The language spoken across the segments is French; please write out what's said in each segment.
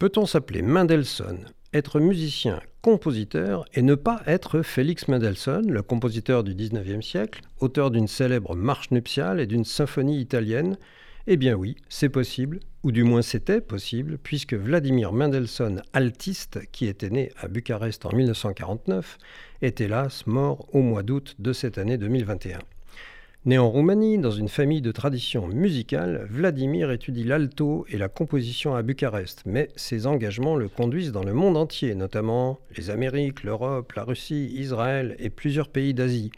Peut-on s'appeler Mendelssohn, être musicien, compositeur et ne pas être Félix Mendelssohn, le compositeur du XIXe siècle, auteur d'une célèbre marche nuptiale et d'une symphonie italienne? Eh bien oui, c'est possible, ou du moins c'était possible, puisque Vladimir Mendelssohn, altiste, qui était né à Bucarest en 1949, est hélas mort au mois d'août de cette année 2021. Né en Roumanie, dans une famille de tradition musicale, Vladimir étudie l'alto et la composition à Bucarest, mais ses engagements le conduisent dans le monde entier, notamment les Amériques, l'Europe, la Russie, Israël et plusieurs pays d'Asie.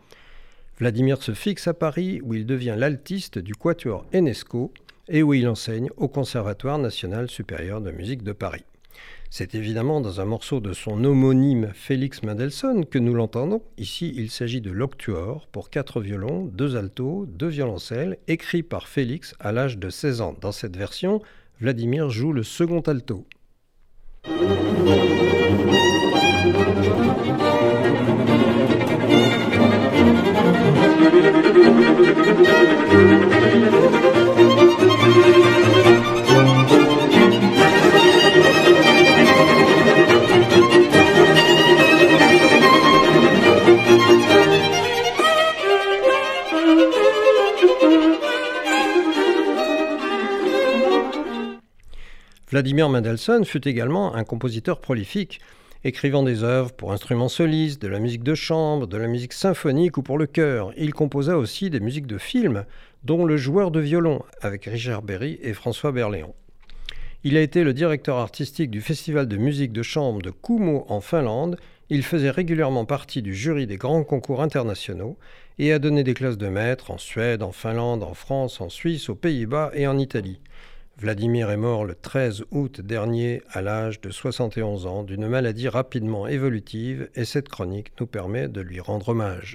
Vladimir se fixe à Paris où il devient l'altiste du quatuor Enesco et où il enseigne au Conservatoire national supérieur de musique de Paris. C'est évidemment dans un morceau de son homonyme Félix Mendelssohn que nous l'entendons. Ici, il s'agit de l'Octuor pour quatre violons, deux altos, deux violoncelles, écrit par Félix à l'âge de 16 ans. Dans cette version, Vladimir joue le second alto. Vladimir Mendelssohn fut également un compositeur prolifique, écrivant des œuvres pour instruments solistes, de la musique de chambre, de la musique symphonique ou pour le chœur. Il composa aussi des musiques de films, dont Le joueur de violon avec Richard Berry et François Berléand. Il a été le directeur artistique du Festival de musique de chambre de Kumo en Finlande. Il faisait régulièrement partie du jury des grands concours internationaux et a donné des classes de maître en Suède, en Finlande, en France, en Suisse, aux Pays-Bas et en Italie. Vladimir est mort le 13 août dernier à l'âge de 71 ans d'une maladie rapidement évolutive et cette chronique nous permet de lui rendre hommage.